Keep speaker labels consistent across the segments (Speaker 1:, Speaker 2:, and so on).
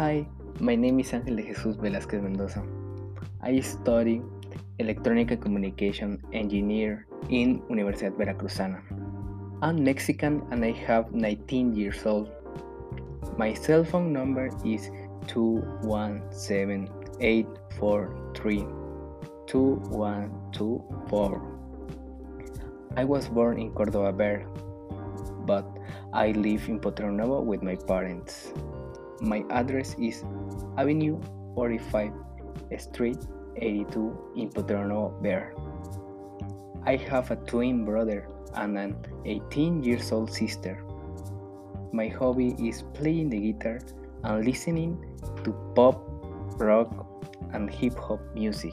Speaker 1: Hi, my name is Ángel de Jesús Velázquez Mendoza. I study Electronic Communication Engineer in Universidad Veracruzana. I'm Mexican and I have 19 years old. My cell phone number is 217-843-2124. I was born in Córdoba, Ver, but I live in Nuevo with my parents. My address is Avenue 45, Street 82 in Nuevo, Ver. I have a twin brother and an 18 years old sister. My hobby is playing the guitar and listening to pop, rock, and hip hop music.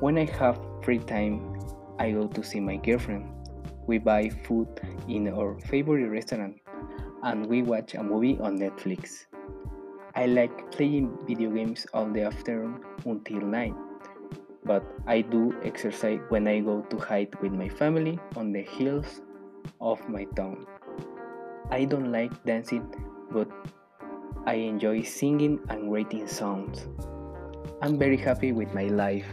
Speaker 1: When I have free time, I go to see my girlfriend. We buy food in our favorite restaurant and we watch a movie on Netflix. I like playing video games all the afternoon until night, but I do exercise when I go to hike with my family on the hills of my town. I don't like dancing, but I enjoy singing and writing songs. I'm very happy with my life.